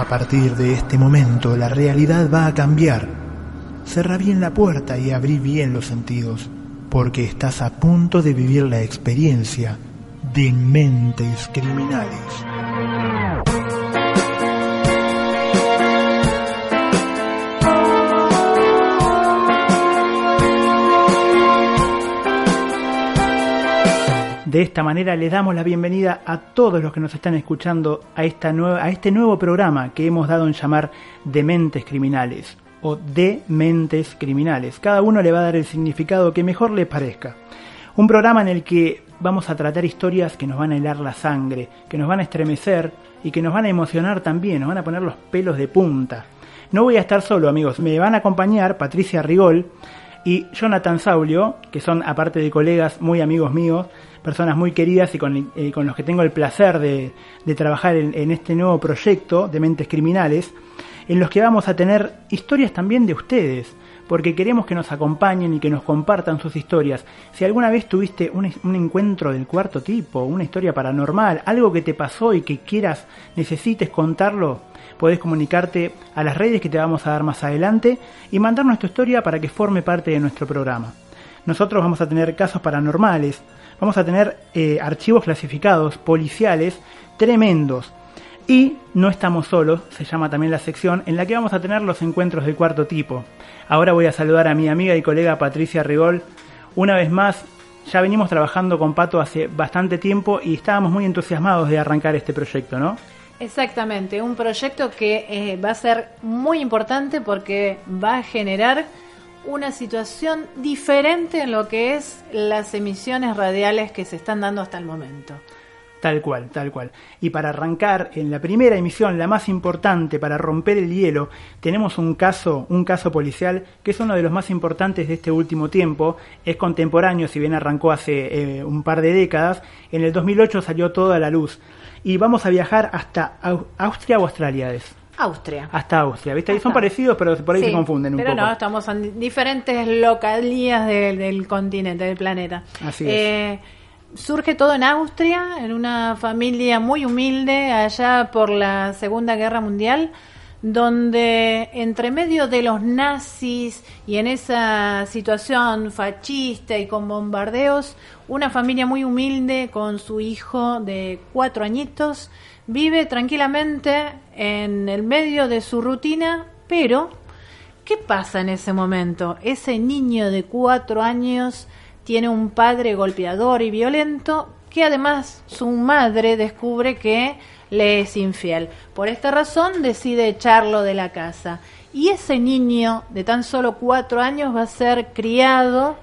A partir de este momento la realidad va a cambiar. Cerra bien la puerta y abrí bien los sentidos, porque estás a punto de vivir la experiencia de mentes criminales. De esta manera les damos la bienvenida a todos los que nos están escuchando a, esta a este nuevo programa que hemos dado en llamar Dementes Criminales o Dementes Criminales. Cada uno le va a dar el significado que mejor le parezca. Un programa en el que vamos a tratar historias que nos van a helar la sangre, que nos van a estremecer y que nos van a emocionar también, nos van a poner los pelos de punta. No voy a estar solo, amigos, me van a acompañar Patricia Rigol y Jonathan Saulio, que son, aparte de colegas, muy amigos míos, personas muy queridas y con, eh, con los que tengo el placer de, de trabajar en, en, este nuevo proyecto de Mentes Criminales, en los que vamos a tener historias también de ustedes, porque queremos que nos acompañen y que nos compartan sus historias. Si alguna vez tuviste un, un encuentro del cuarto tipo, una historia paranormal, algo que te pasó y que quieras, necesites contarlo, podés comunicarte a las redes que te vamos a dar más adelante y mandarnos tu historia para que forme parte de nuestro programa. Nosotros vamos a tener casos paranormales, vamos a tener eh, archivos clasificados, policiales, tremendos. Y no estamos solos, se llama también la sección, en la que vamos a tener los encuentros del cuarto tipo. Ahora voy a saludar a mi amiga y colega Patricia Rigol. Una vez más, ya venimos trabajando con Pato hace bastante tiempo y estábamos muy entusiasmados de arrancar este proyecto, ¿no? Exactamente, un proyecto que eh, va a ser muy importante porque va a generar una situación diferente en lo que es las emisiones radiales que se están dando hasta el momento. Tal cual, tal cual. Y para arrancar en la primera emisión, la más importante para romper el hielo, tenemos un caso, un caso policial que es uno de los más importantes de este último tiempo. Es contemporáneo, si bien arrancó hace eh, un par de décadas. En el 2008 salió toda la luz. Y vamos a viajar hasta Austria o Australia. Es. Austria. Hasta Austria, ¿viste? Hasta. Son parecidos, pero por ahí sí, se confunden un pero poco. Pero no, estamos en diferentes localías del, del continente, del planeta. Así eh, es. Surge todo en Austria, en una familia muy humilde, allá por la Segunda Guerra Mundial, donde entre medio de los nazis y en esa situación fascista y con bombardeos, una familia muy humilde con su hijo de cuatro añitos vive tranquilamente en el medio de su rutina, pero ¿qué pasa en ese momento? Ese niño de cuatro años tiene un padre golpeador y violento que además su madre descubre que le es infiel. Por esta razón decide echarlo de la casa. Y ese niño de tan solo cuatro años va a ser criado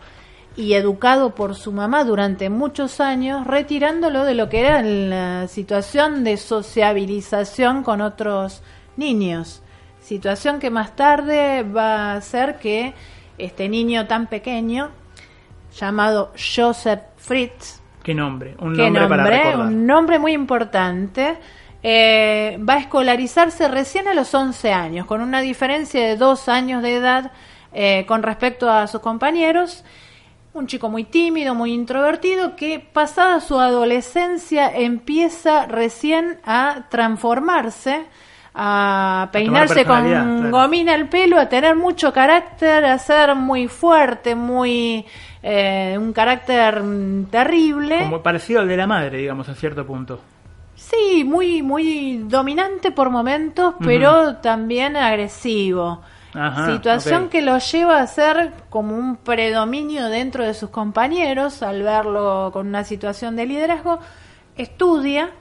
y educado por su mamá durante muchos años, retirándolo de lo que era la situación de sociabilización con otros niños. Situación que más tarde va a hacer que este niño tan pequeño, llamado Joseph Fritz, ¿Qué nombre? Un ¿qué nombre, para recordar. Un nombre muy importante. Eh, va a escolarizarse recién a los 11 años, con una diferencia de dos años de edad eh, con respecto a sus compañeros un chico muy tímido, muy introvertido, que pasada su adolescencia empieza recién a transformarse, a peinarse con claro. gomina el pelo, a tener mucho carácter, a ser muy fuerte, muy eh, un carácter terrible. Como parecido al de la madre, digamos, a cierto punto. Sí, muy, muy dominante por momentos, pero uh -huh. también agresivo. Ajá, Situación okay. que lo lleva a ser como un predominio dentro de sus compañeros al verlo con una situación de liderazgo. Estudia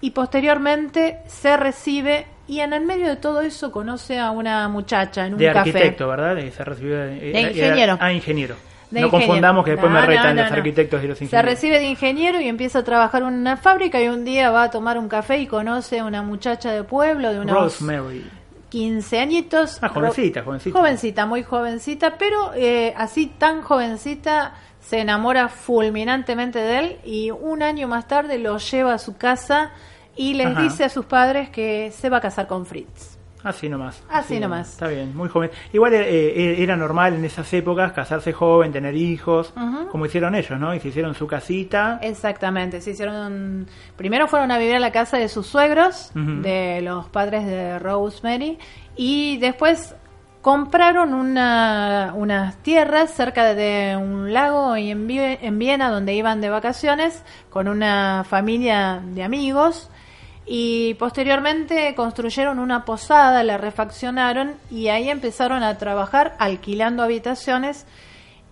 y posteriormente se recibe y en el medio de todo eso conoce a una muchacha en un de café. arquitecto, ¿verdad? Se recibió de, de ingeniero. ah, ingeniero. De no ingeniero. confundamos que después no, me retan no, los arquitectos y los Se ingenieros. recibe de ingeniero y empieza a trabajar en una fábrica y un día va a tomar un café y conoce a una muchacha de pueblo de unos Rosemary. 15 añitos. Ah, jovencita, jovencita. Jovencita, muy jovencita, pero eh, así tan jovencita se enamora fulminantemente de él y un año más tarde lo lleva a su casa y les Ajá. dice a sus padres que se va a casar con Fritz. Así nomás. Así nomás. Está bien, muy joven. Igual eh, eh, era normal en esas épocas casarse joven, tener hijos, como hicieron ellos, ¿no? Y se hicieron su casita. Exactamente, se hicieron. Primero fueron a vivir a la casa de sus suegros, de los padres de Rosemary, y después compraron una, unas tierras cerca de un lago y en, en Viena donde iban de vacaciones con una familia de amigos y posteriormente construyeron una posada, la refaccionaron y ahí empezaron a trabajar alquilando habitaciones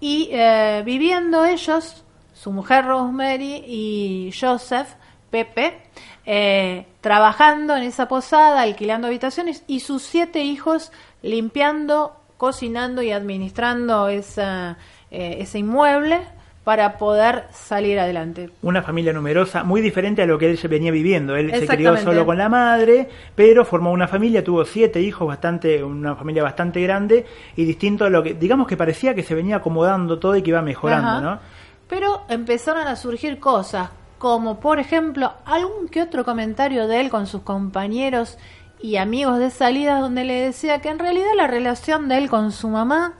y eh, viviendo ellos, su mujer Rosemary y Joseph, Pepe, eh, trabajando en esa posada, alquilando habitaciones y sus siete hijos limpiando, cocinando y administrando eh, ese inmueble para poder salir adelante. Una familia numerosa, muy diferente a lo que él se venía viviendo. Él se crió solo con la madre, pero formó una familia, tuvo siete hijos, bastante, una familia bastante grande y distinto a lo que, digamos que parecía que se venía acomodando todo y que iba mejorando, Ajá. ¿no? Pero empezaron a surgir cosas, como por ejemplo algún que otro comentario de él con sus compañeros y amigos de salidas donde le decía que en realidad la relación de él con su mamá,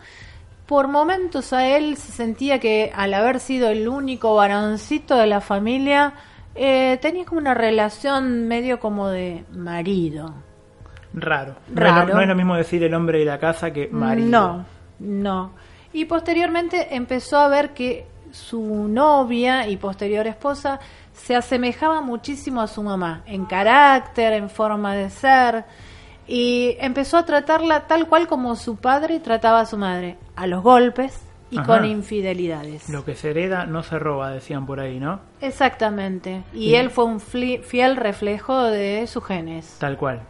por momentos a él se sentía que al haber sido el único varoncito de la familia, eh, tenía como una relación medio como de marido. Raro. No es lo- Raro. No, es lo mismo decir el hombre de la casa que marido. No, no. Y posteriormente empezó a ver que su novia y posterior esposa se asemejaba muchísimo a su mamá, en carácter, en forma de ser, y empezó a tratarla tal cual como su padre trataba a su madre, a los golpes y Ajá. con infidelidades. Lo que se hereda no se roba, decían por ahí, ¿no? Exactamente. Y Sí. él fue un fiel reflejo de sus genes. Tal cual.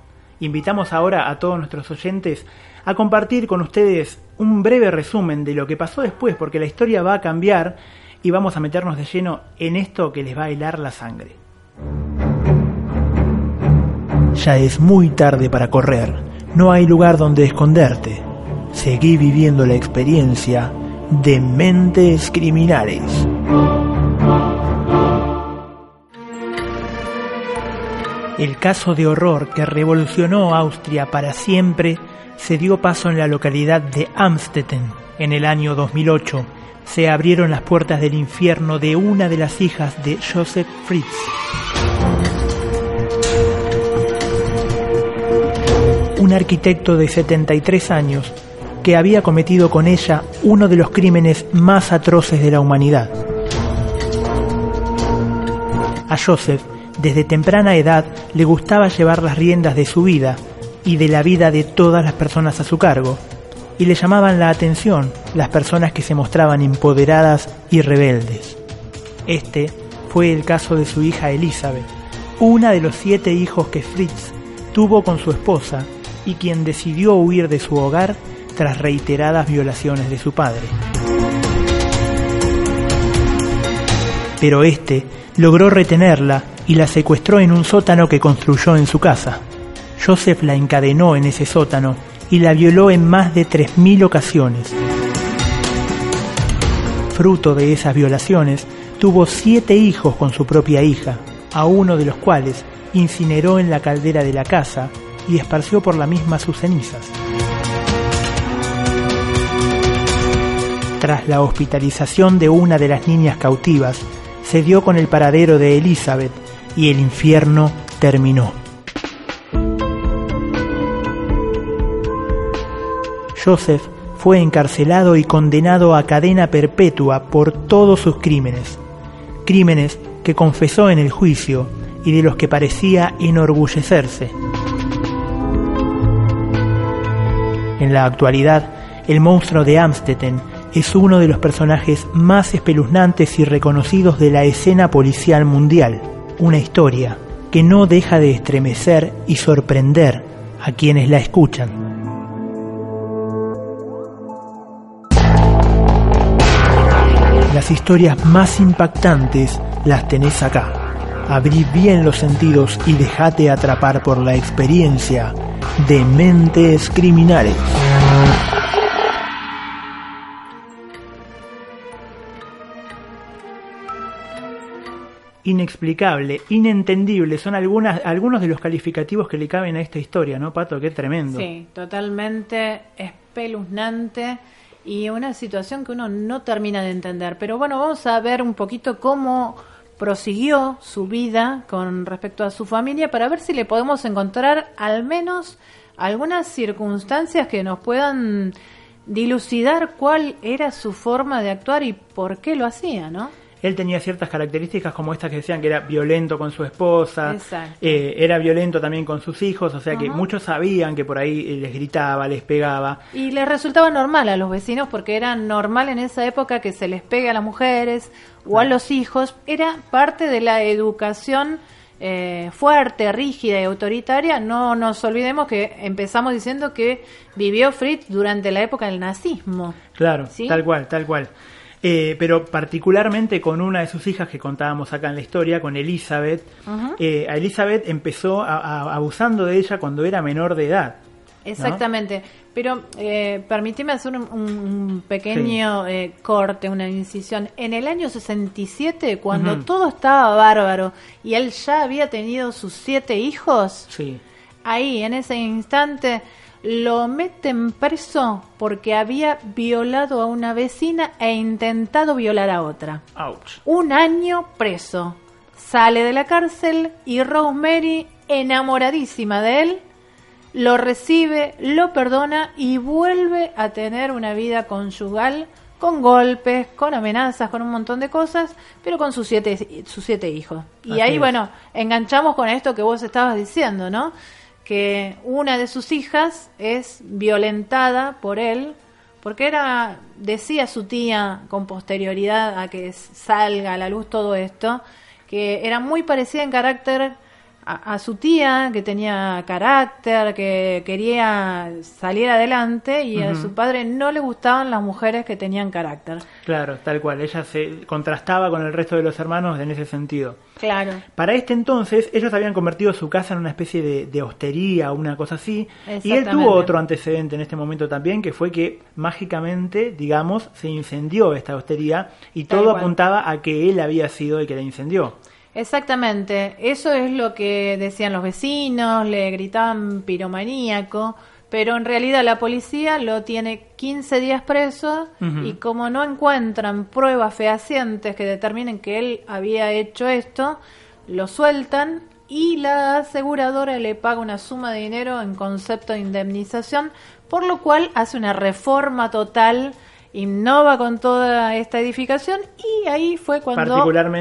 Invitamos ahora a todos nuestros oyentes a compartir con ustedes un breve resumen de lo que pasó después, porque la historia va a cambiar y vamos a meternos de lleno en esto que les va a helar la sangre. Ya es muy tarde para correr, no hay lugar donde esconderte. Seguí viviendo la experiencia de mentes criminales. El caso de horror que revolucionó Austria para siempre se dio paso en la localidad de Amstetten. En el año 2008 se abrieron las puertas del infierno de una de las hijas de Joseph Fritz. Un arquitecto de 73 años que había cometido con ella uno de los crímenes más atroces de la humanidad. A Joseph, desde temprana edad, le gustaba llevar las riendas de su vida y de la vida de todas las personas a su cargo, y le llamaban la atención las personas que se mostraban empoderadas y rebeldes. Este fue el caso de su hija Elizabeth, una de los siete hijos que Fritz tuvo con su esposa y quien decidió huir de su hogar tras reiteradas violaciones de su padre. Pero este logró retenerla y la secuestró en un sótano que construyó en su casa. Joseph la encadenó en ese sótano y la violó en más de 3.000 ocasiones. Fruto de esas violaciones, tuvo siete hijos con su propia hija, a uno de los cuales incineró en la caldera de la casa y esparció por la misma sus cenizas. Tras la hospitalización de una de las niñas cautivas, se dio con el paradero de Elizabeth y el infierno terminó. Joseph fue encarcelado y condenado a cadena perpetua por todos sus crímenes, crímenes que confesó en el juicio y de los que parecía enorgullecerse. En la actualidad, el monstruo de Amstetten es uno de los personajes más espeluznantes y reconocidos de la escena policial mundial, una historia que no deja de estremecer y sorprender a quienes la escuchan. Las historias más impactantes las tenés acá. Abrí bien los sentidos y dejate atrapar por la experiencia de mentes criminales. inexplicable, inentendible, son algunas, algunos de los calificativos que le caben a esta historia, ¿no, Pato? Qué tremendo. Sí, totalmente espeluznante y una situación que uno no termina de entender. Pero bueno, vamos a ver un poquito cómo prosiguió su vida con respecto a su familia para ver si le podemos encontrar al menos algunas circunstancias que nos puedan dilucidar cuál era su forma de actuar y por qué lo hacía, ¿no? Él tenía ciertas características como estas que decían que era violento con su esposa, eh, era violento también con sus hijos, o sea que muchos sabían que por ahí eh, les gritaba, les pegaba. Y les resultaba normal a los vecinos porque era normal en esa época que se les pegue a las mujeres o a los hijos, era parte de la educación. Eh, fuerte, rígida y autoritaria, no nos olvidemos que empezamos diciendo que vivió Fritz durante la época del nazismo. Claro, tal cual, tal cual. Eh, pero particularmente con una de sus hijas que contábamos acá en la historia, con Elizabeth. Eh, a Elizabeth empezó abusando de ella cuando era menor de edad. Exactamente. Pero eh, permíteme hacer un, pequeño eh, corte, una incisión. En el año 67, cuando todo estaba bárbaro y él ya había tenido sus siete hijos, sí. ahí, en ese instante, lo meten preso porque había violado a una vecina e intentado violar a otra. Un año preso. Sale de la cárcel y Rosemary, enamoradísima de él, lo recibe, lo perdona y vuelve a tener una vida conyugal con golpes, con amenazas, con un montón de cosas, pero con sus siete, sus siete hijos. Y ahí, bueno, enganchamos con esto que vos estabas diciendo, ¿no? Que una de sus hijas es violentada por él porque era decía su tía con posterioridad a que salga a la luz todo esto que era muy parecida en carácter a, su tía, que tenía carácter, que quería salir adelante, y a su padre no le gustaban las mujeres que tenían carácter. Claro, tal cual. Ella se contrastaba con el resto de los hermanos en ese sentido. Claro. Para este entonces, ellos habían convertido su casa en una especie de, de hostería, una cosa así. Y él tuvo otro antecedente en este momento también, que fue que mágicamente, digamos, se incendió esta hostería y todo apuntaba a que él había sido el que la incendió. Exactamente, eso es lo que decían los vecinos, le gritaban piromaníaco, pero en realidad la policía lo tiene 15 días preso y como no encuentran pruebas fehacientes que determinen que él había hecho esto, lo sueltan y la aseguradora le paga una suma de dinero en concepto de indemnización, por lo cual hace una reforma total innova con toda esta edificación y ahí fue cuando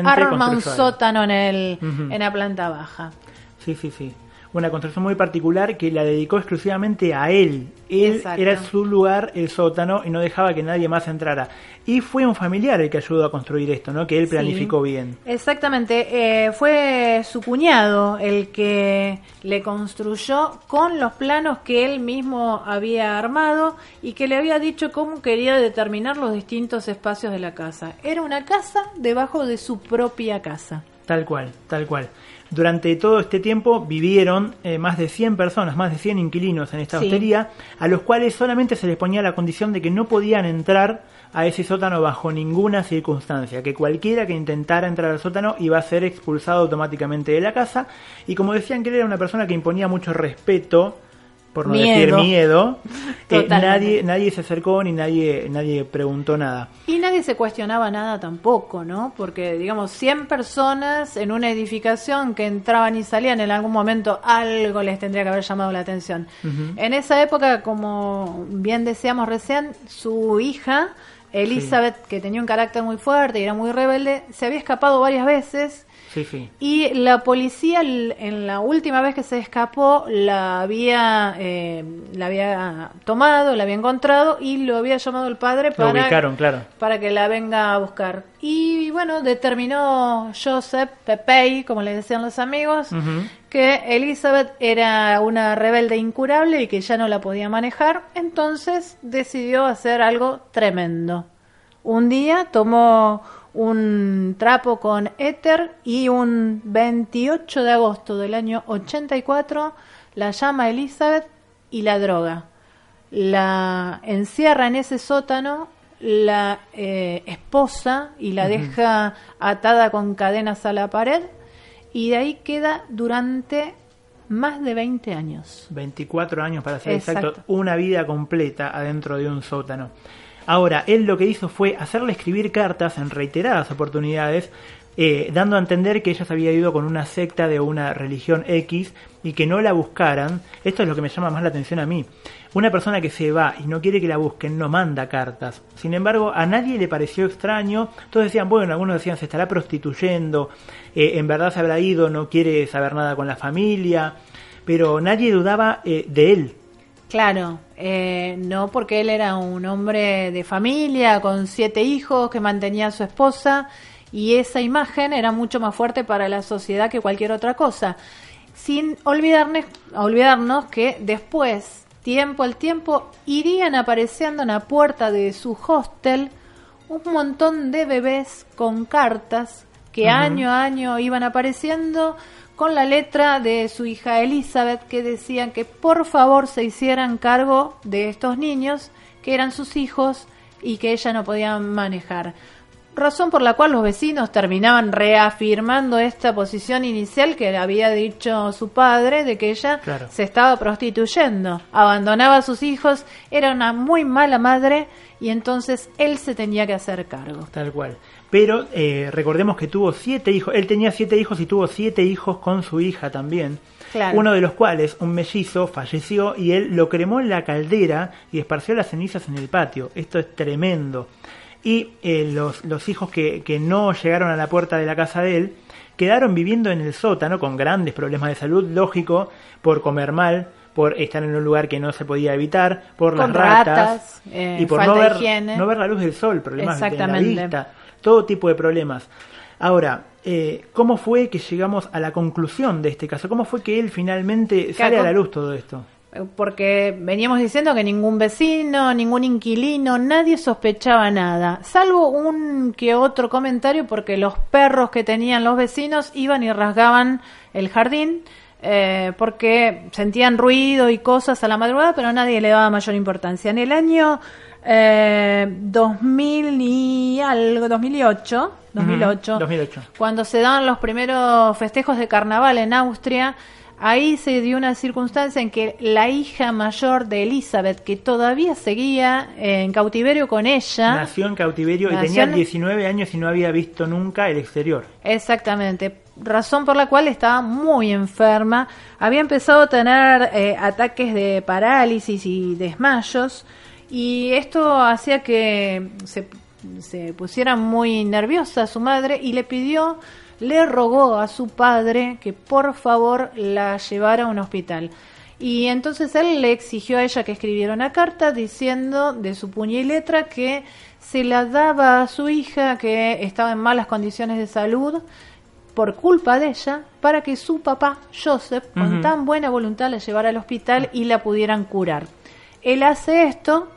arma un sótano en, el, en la planta baja. Sí, sí, sí una construcción muy particular que la dedicó exclusivamente a él. Él era su lugar, el sótano, y no dejaba que nadie más entrara. Y fue un familiar el que ayudó a construir esto, ¿no? Que él planificó bien. Exactamente. Eh, fue su cuñado el que le construyó con los planos que él mismo había armado y que le había dicho cómo quería determinar los distintos espacios de la casa. Era una casa debajo de su propia casa. Tal cual, tal cual. Durante todo este tiempo vivieron eh, más de 100 personas, más de 100 inquilinos en esta hostería, a los cuales solamente se les ponía la condición de que no podían entrar a ese sótano bajo ninguna circunstancia, que cualquiera que intentara entrar al sótano iba a ser expulsado automáticamente de la casa, y como decían que él era una persona que imponía mucho respeto por no decir miedo, eh, nadie, nadie se acercó ni nadie, nadie preguntó nada. Y nadie se cuestionaba nada tampoco, ¿no? Porque, digamos, 100 personas en una edificación que entraban y salían, en algún momento algo les tendría que haber llamado la atención. En esa época, como bien decíamos recién, su hija, Elizabeth, que tenía un carácter muy fuerte y era muy rebelde, se había escapado varias veces y la policía, en la última vez que se escapó, la había, eh, la había tomado, la había encontrado y lo había llamado el padre para, claro. para que la venga a buscar. Y bueno, determinó Joseph Pepey, como le decían los amigos, que Elizabeth era una rebelde incurable y que ya no la podía manejar. Entonces decidió hacer algo tremendo. Un día tomó un trapo con éter y un 28 de agosto del año 84 la llama Elizabeth y la droga. La encierra en ese sótano, la eh, esposa y la deja atada con cadenas a la pared y de ahí queda durante más de 20 años. 24 años para ser exacto, una vida completa adentro de un sótano. Ahora, él lo que hizo fue hacerle escribir cartas en reiteradas oportunidades eh, dando a entender que ella se había ido con una secta de una religión X y que no la buscaran. Esto es lo que me llama más la atención a mí. Una persona que se va y no quiere que la busquen no manda cartas. Sin embargo, a nadie le pareció extraño. Todos decían, bueno, algunos decían se estará prostituyendo, eh, en verdad se habrá ido, no quiere saber nada con la familia, pero nadie dudaba eh, de él. Claro, no porque él era un hombre de familia con siete hijos que mantenía a su esposa y esa imagen era mucho más fuerte para la sociedad que cualquier otra cosa. Sin olvidarnos, olvidarnos que después, tiempo al tiempo, irían apareciendo en la puerta de su hostel un montón de bebés con cartas que año a año iban apareciendo con la letra de su hija Elizabeth que decían que por favor se hicieran cargo de estos niños que eran sus hijos y que ella no podía manejar razón por la cual los vecinos terminaban reafirmando esta posición inicial que había dicho su padre de que ella se estaba prostituyendo, abandonaba a sus hijos, era una muy mala madre y entonces él se tenía que hacer cargo. Tal cual. Pero eh, recordemos que tuvo siete hijos, él tenía siete hijos y tuvo siete hijos con su hija también. Uno de los cuales, un mellizo, falleció y él lo cremó en la caldera y esparció las cenizas en el patio. Esto es tremendo y eh, los, los, hijos que, que, no llegaron a la puerta de la casa de él quedaron viviendo en el sótano con grandes problemas de salud, lógico, por comer mal, por estar en un lugar que no se podía evitar, por las ratas, eh, y por no ver, no ver la luz del sol, problemas de la vista, todo tipo de problemas. Ahora, eh, ¿cómo fue que llegamos a la conclusión de este caso? ¿Cómo fue que él finalmente sale a la luz todo esto? Porque veníamos diciendo que ningún vecino, ningún inquilino, nadie sospechaba nada, salvo un que otro comentario porque los perros que tenían los vecinos iban y rasgaban el jardín eh, porque sentían ruido y cosas a la madrugada, pero nadie le daba mayor importancia. En el año eh, 2000 y algo, 2008, 2008, 2008, cuando se daban los primeros festejos de carnaval en Austria, ahí se dio una circunstancia en que la hija mayor de Elizabeth, que todavía seguía en cautiverio con ella... Nació en cautiverio y tenía 19 años y no había visto nunca el exterior. Exactamente, razón por la cual estaba muy enferma, había empezado a tener eh, ataques de parálisis y desmayos y esto hacía que se, se pusiera muy nerviosa su madre y le pidió le rogó a su padre que por favor la llevara a un hospital. Y entonces él le exigió a ella que escribiera una carta diciendo de su puño y letra que se la daba a su hija que estaba en malas condiciones de salud por culpa de ella para que su papá, Joseph, con tan buena voluntad la llevara al hospital y la pudieran curar. Él hace esto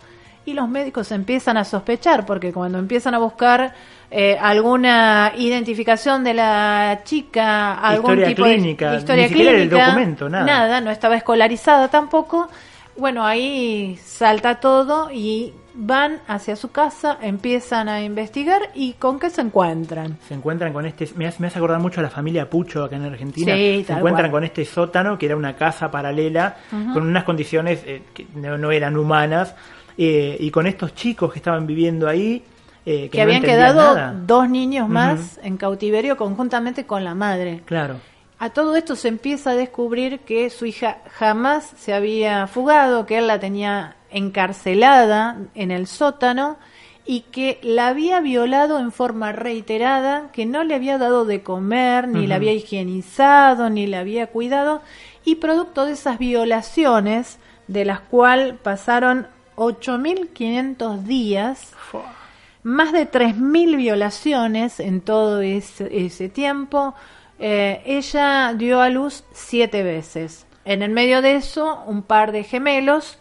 y los médicos empiezan a sospechar porque cuando empiezan a buscar eh, alguna identificación de la chica, algún tipo clínica, de historia clínica, documento, nada. nada, no estaba escolarizada tampoco. Bueno, ahí salta todo y van hacia su casa, empiezan a investigar y ¿con qué se encuentran? Se encuentran con este, me hace, me hace acordar mucho a la familia Pucho acá en Argentina, se encuentran con este sótano que era una casa paralela con unas condiciones eh, que no, eran humanas eh, y con estos chicos que estaban viviendo ahí eh, que, habían quedado dos niños más en cautiverio conjuntamente con la madre. Claro. A todo esto se empieza a descubrir que su hija jamás se había fugado, que él la tenía encarcelada en el sótano y que la había violado en forma reiterada, que no le había dado de comer, ni la había higienizado, ni la había cuidado, y producto de esas violaciones, de las cuales pasaron 8.500 días, más de 3.000 violaciones en todo ese, tiempo. Eh, ella dio a luz siete veces. En el medio de eso, un par de gemelos,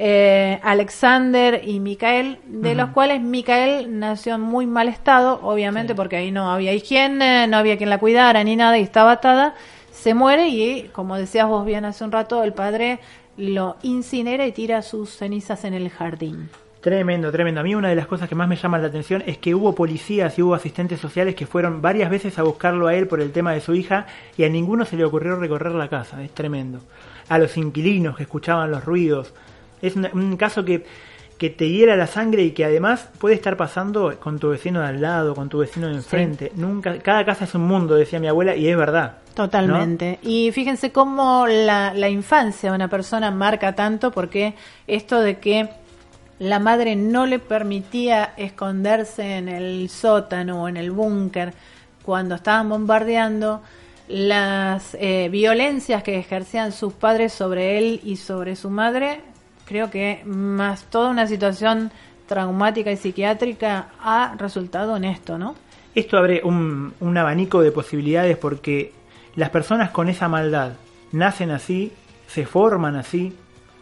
eh, Alexander y Micael, de los cuales Micael nació en muy mal estado, obviamente porque ahí no había higiene, no había quien la cuidara ni nada y estaba atada. Se muere y, como decías vos bien hace un rato, el padre lo incinera y tira sus cenizas en el jardín. Tremendo, tremendo. A mí una de las cosas que más me llama la atención es que hubo policías y hubo asistentes sociales que fueron varias veces a buscarlo a él por el tema de su hija y a ninguno se le ocurrió recorrer la casa. Es tremendo. A los inquilinos que escuchaban los ruidos. Es un, caso que, que te hiela la sangre y que además puede estar pasando con tu vecino de al lado, con tu vecino de enfrente. Nunca, cada casa es un mundo, decía mi abuela, y es verdad. Totalmente. Y fíjense cómo la, la infancia de una persona marca tanto, porque esto de que la madre no le permitía esconderse en el sótano o en el búnker cuando estaban bombardeando, las eh, violencias que ejercían sus padres sobre él y sobre su madre, creo que más toda una situación traumática y psiquiátrica ha resultado en esto, ¿no? Esto abre un, un abanico de posibilidades porque las personas con esa maldad nacen así, se forman así.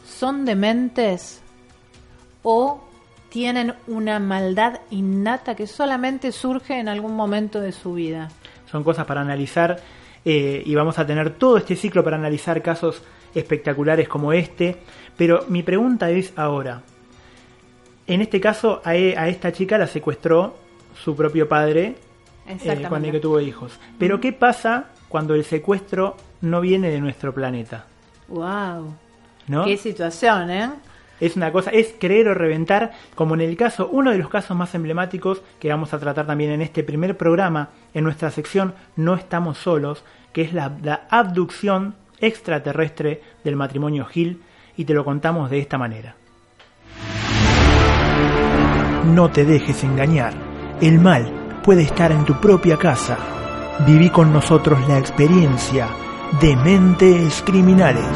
Son dementes o tienen una maldad innata que solamente surge en algún momento de su vida. Son cosas para analizar eh, y vamos a tener todo este ciclo para analizar casos espectaculares como este. Pero mi pregunta es ahora, en este caso a, e, esta chica la secuestró su propio padre eh, cuando que tuvo hijos. Pero ¿qué pasa cuando el secuestro no viene de nuestro planeta? ¡Wow! ¿No? Qué situación, ¿eh? Es una cosa, es creer o reventar, como en el caso, uno de los casos más emblemáticos que vamos a tratar también en este primer programa, en nuestra sección No estamos solos, que es la, la abducción extraterrestre del matrimonio Hill, y te lo contamos de esta manera. No te dejes engañar. El mal puede estar en tu propia casa. Viví con nosotros la experiencia de mentes criminales.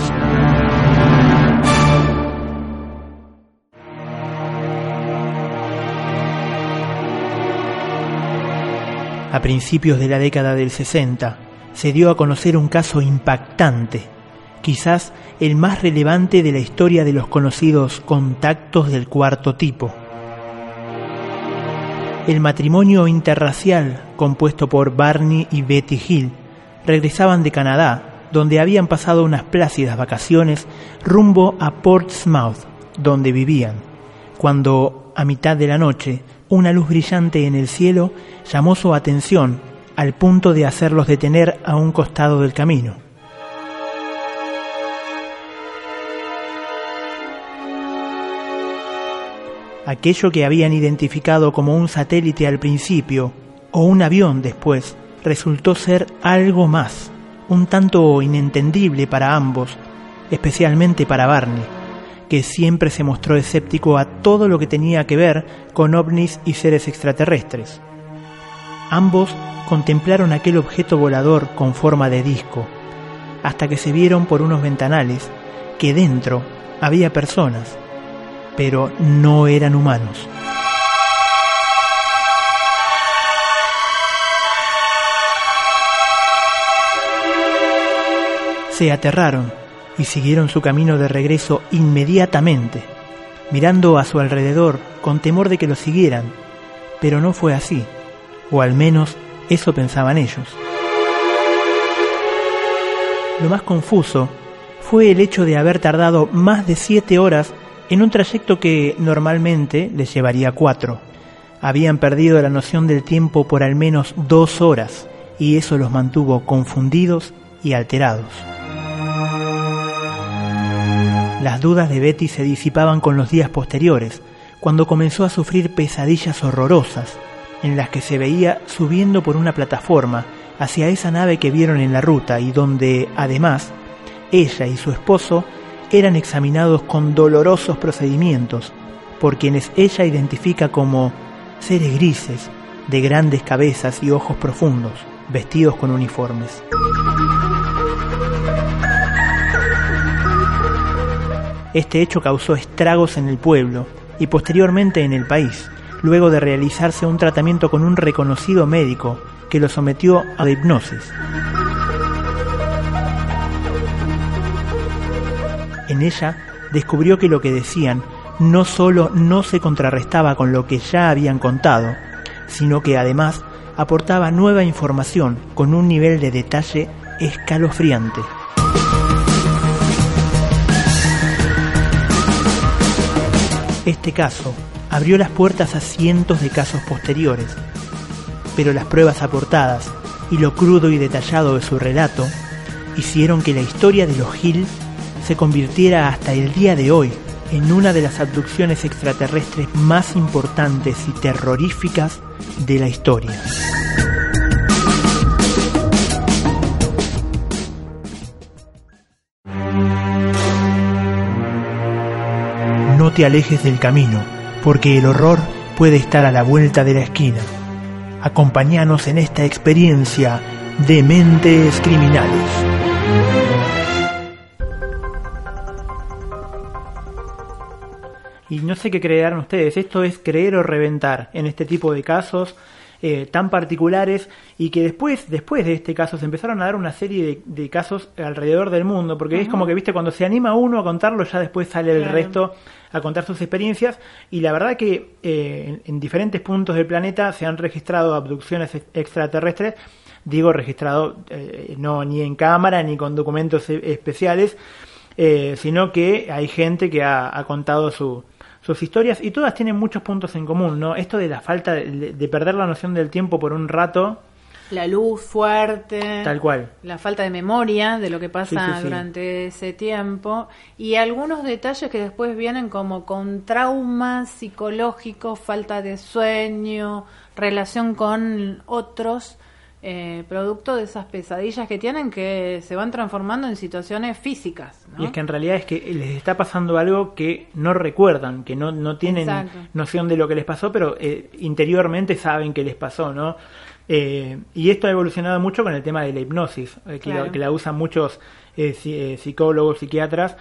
A principios de la década del 60 se dio a conocer un caso impactante, quizás el más relevante de la historia de los conocidos contactos del cuarto tipo. El matrimonio interracial compuesto por Barney y Betty Hill regresaban de Canadá, donde habían pasado unas plácidas vacaciones, rumbo a Portsmouth, donde vivían, cuando, a mitad de la noche, una luz brillante en el cielo llamó su atención al punto de hacerlos detener a un costado del camino. Aquello que habían identificado como un satélite al principio o un avión después resultó ser algo más, un tanto inentendible para ambos, especialmente para Barney que siempre se mostró escéptico a todo lo que tenía que ver con ovnis y seres extraterrestres. Ambos contemplaron aquel objeto volador con forma de disco, hasta que se vieron por unos ventanales que dentro había personas, pero no eran humanos. Se aterraron y siguieron su camino de regreso inmediatamente, mirando a su alrededor con temor de que lo siguieran, pero no fue así, o al menos eso pensaban ellos. Lo más confuso fue el hecho de haber tardado más de siete horas en un trayecto que normalmente les llevaría cuatro. Habían perdido la noción del tiempo por al menos dos horas y eso los mantuvo confundidos y alterados. Las dudas de Betty se disipaban con los días posteriores, cuando comenzó a sufrir pesadillas horrorosas, en las que se veía subiendo por una plataforma hacia esa nave que vieron en la ruta y donde, además, ella y su esposo eran examinados con dolorosos procedimientos por quienes ella identifica como seres grises, de grandes cabezas y ojos profundos, vestidos con uniformes. Este hecho causó estragos en el pueblo y posteriormente en el país, luego de realizarse un tratamiento con un reconocido médico que lo sometió a la hipnosis. En ella descubrió que lo que decían no solo no se contrarrestaba con lo que ya habían contado, sino que además aportaba nueva información con un nivel de detalle escalofriante. Este caso abrió las puertas a cientos de casos posteriores, pero las pruebas aportadas y lo crudo y detallado de su relato hicieron que la historia de los Hill se convirtiera hasta el día de hoy en una de las abducciones extraterrestres más importantes y terroríficas de la historia. No te alejes del camino, porque el horror puede estar a la vuelta de la esquina. Acompáñanos en esta experiencia de mentes criminales. Y no sé qué creerán ustedes, esto es creer o reventar en este tipo de casos eh, tan particulares y que después, después de este caso se empezaron a dar una serie de, de casos alrededor del mundo, porque es como que, viste, cuando se anima uno a contarlo, ya después sale el Claro. resto a contar sus experiencias y la verdad que eh, en, en diferentes puntos del planeta se han registrado abducciones ex- extraterrestres, digo registrado eh, no ni en cámara ni con documentos e- especiales, eh, sino que hay gente que ha, ha contado su, sus historias y todas tienen muchos puntos en común, ¿no? Esto de la falta de, de perder la noción del tiempo por un rato, La luz fuerte. tal cual. la falta de memoria de lo que pasa Sí, sí, sí. durante ese tiempo y algunos detalles que después vienen como con traumas psicológicos, falta de sueño, relación con otros, eh, producto de esas pesadillas que tienen que se van transformando en situaciones físicas. ¿no? Y es que en realidad es que les está pasando algo que no recuerdan, que no, no tienen Exacto. noción de lo que les pasó, pero eh, interiormente saben que les pasó, ¿no? Eh, y esto ha evolucionado mucho con el tema de la hipnosis, eh, que, Claro. la, que la usan muchos eh, psi- psicólogos, psiquiatras,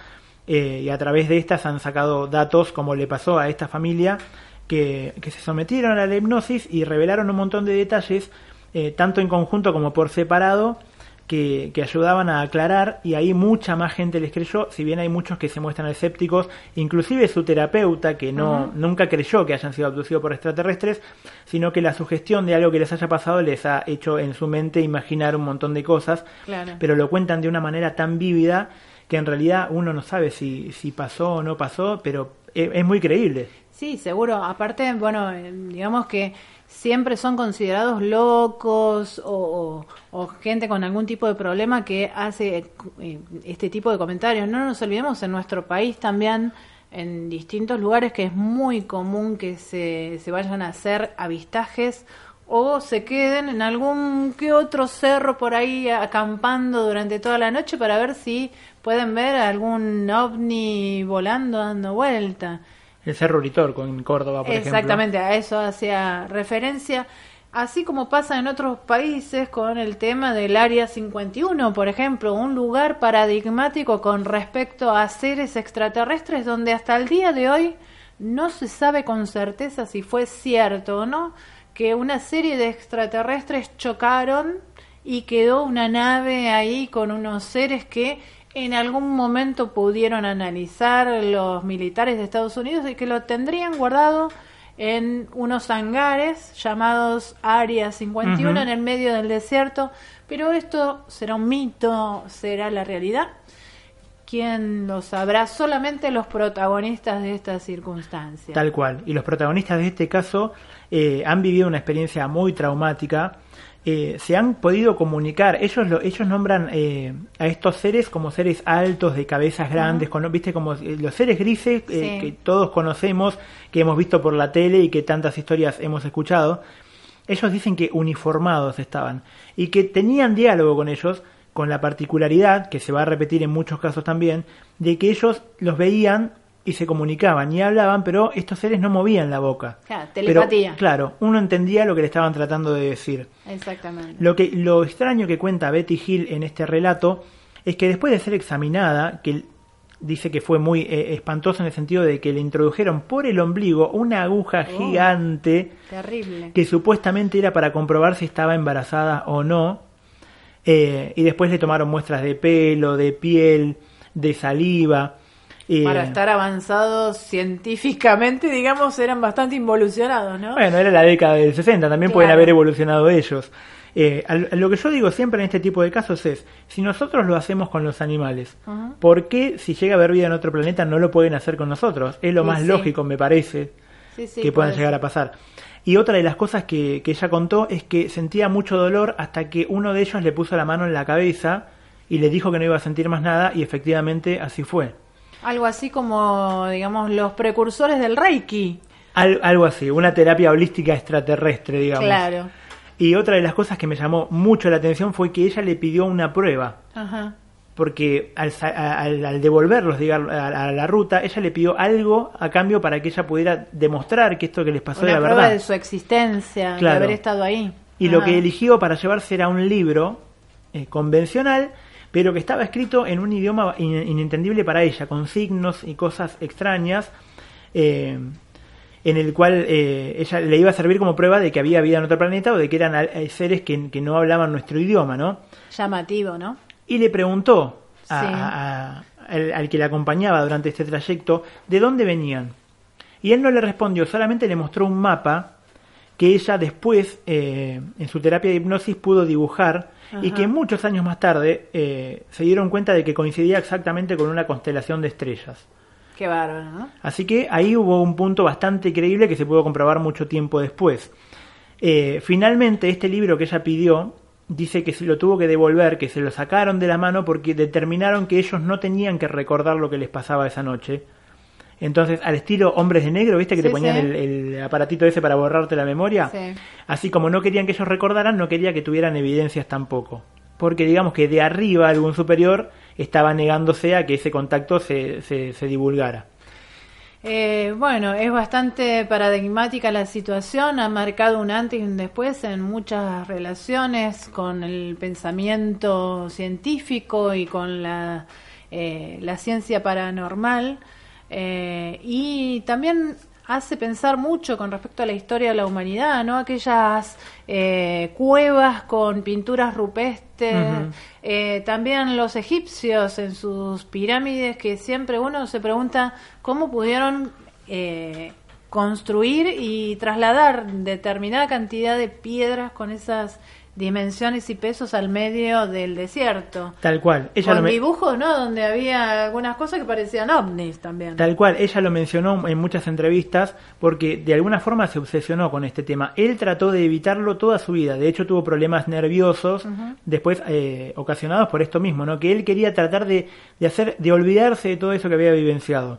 y a través de estas han sacado datos, como le pasó a esta familia, que, que se sometieron a la hipnosis y revelaron un montón de detalles, eh, tanto en conjunto como por separado, que, que ayudaban a aclarar y ahí mucha más gente les creyó, si bien hay muchos que se muestran escépticos, inclusive su terapeuta que no nunca creyó que hayan sido abducidos por extraterrestres, sino que la sugestión de algo que les haya pasado les ha hecho en su mente imaginar un montón de cosas, Claro. pero lo cuentan de una manera tan vívida que en realidad uno no sabe si, si pasó o no pasó, pero es, es muy creíble. Sí, seguro. Aparte, bueno, eh, digamos que siempre son considerados locos o, o- o gente con algún tipo de problema que hace eh, este tipo de comentarios. No nos olvidemos en nuestro país también, en distintos lugares, que es muy común que se, se vayan a hacer avistajes o se queden en algún que otro cerro por ahí acampando durante toda la noche para ver si pueden ver algún ovni volando dando vuelta. El Cerro Uritorco en Córdoba, por Exactamente, a eso hacía referencia. Así como pasa en otros países con el tema del Área 51, por ejemplo, un lugar paradigmático con respecto a seres extraterrestres donde hasta el día de hoy no se sabe con certeza si fue cierto o no que una serie de extraterrestres chocaron y quedó una nave ahí con unos seres que en algún momento pudieron analizar los militares de Estados Unidos y que lo tendrían guardado en unos hangares llamados Área 51 Ujú. en el medio del desierto. Pero esto será un mito, será la realidad. ¿Quién lo sabrá? Solamente los protagonistas de esta circunstancia. Tal cual. Y los protagonistas de este caso eh, han vivido una experiencia muy traumática. Eh, se han podido comunicar. Ellos lo, ellos nombran eh, a estos seres como seres altos, de cabezas grandes, con, viste como eh, los seres grises eh, que todos conocemos, que hemos visto por la tele y que tantas historias hemos escuchado. Ellos dicen que uniformados estaban y que tenían diálogo con ellos, con la particularidad, que se va a repetir en muchos casos también, de que ellos los veían y se comunicaban y hablaban, pero estos seres no movían la boca. Claro, Pero, telepatía. claro, uno entendía lo que le estaban tratando de decir. Exactamente. Lo, que, lo extraño que cuenta Betty Hill en este relato es que después de ser examinada, que dice que fue muy eh, espantoso en el sentido de que le introdujeron por el ombligo una aguja Oh. gigante Terrible. que supuestamente era para comprobar si estaba embarazada o no. eh, y después le tomaron muestras de pelo, de piel, de saliva. Para estar avanzados científicamente, digamos, eran bastante involucionados, ¿no? Bueno, era la década del 60, también pueden haber evolucionado ellos. Eh, lo que yo digo siempre en este tipo de casos es, si nosotros lo hacemos con los animales. ¿por qué si llega a haber vida en otro planeta no lo pueden hacer con nosotros? Es lo más sí. lógico, me parece. que puedan llegar a pasar. Y otra de las cosas que, que ella contó es que sentía mucho dolor hasta que uno de ellos le puso la mano en la cabeza y le dijo que no iba a sentir más nada y efectivamente así fue. Algo así como, digamos, los precursores del Reiki. algo así, una terapia holística extraterrestre, digamos. Claro. Y otra de las cosas que me llamó mucho la atención fue que ella le pidió una prueba. Ajá. Porque al, al, devolverlos digamos, a, la ruta, ella le pidió algo a cambio para que ella pudiera demostrar que esto que les pasó era verdad. prueba de su existencia, de haber estado ahí. Y lo que eligió para llevarse era un libro eh, convencional pero que estaba escrito en un idioma inentendible para ella, con signos y cosas extrañas, eh, en el cual eh, ella le iba a servir como prueba de que había vida en otro planeta o de que eran eh, seres que, no hablaban nuestro idioma, ¿no? Llamativo, ¿no? Y le preguntó al, al que le acompañaba durante este trayecto de dónde venían. Y él no le respondió, solamente le mostró un mapa que ella después, en su terapia de hipnosis, pudo dibujar y que muchos años más tarde eh, se dieron cuenta de que coincidía exactamente con una constelación de estrellas. Qué bárbaro, ¿no? Así que ahí hubo un punto bastante creíble que se pudo comprobar mucho tiempo después. Eh, finalmente, este libro que ella pidió dice que se lo tuvo que devolver, que se lo sacaron de la mano porque determinaron que ellos no tenían que recordar lo que les pasaba esa noche, entonces, al estilo hombres de negro, ¿viste? Que te ponían el, aparatito ese para borrarte la memoria. Así como no querían que ellos recordaran, no quería que tuvieran evidencias tampoco. Porque digamos que de arriba algún superior estaba negándose a que ese contacto se, se, divulgara. Eh, bueno, es bastante paradigmática la situación, ha marcado un antes y un después en muchas relaciones con el pensamiento científico y con la, eh, la ciencia paranormal. Eh, y también hace pensar mucho con respecto a la historia de la humanidad, ¿no? Aquellas eh, cuevas con pinturas rupestres, eh, también los egipcios en sus pirámides, que siempre uno se pregunta cómo pudieron construir y trasladar determinada cantidad de piedras con esas dimensiones y pesos al medio del desierto. Tal cual. Ella Con dibujos, ¿no? Donde había algunas cosas que parecían ovnis también. Tal cual. Ella lo mencionó en muchas entrevistas porque de alguna forma se obsesionó con este tema. Él trató de evitarlo toda su vida. De hecho, tuvo problemas nerviosos después eh, ocasionados por esto mismo, ¿no? Que él quería tratar de, de hacer, de olvidarse de todo eso que había vivenciado.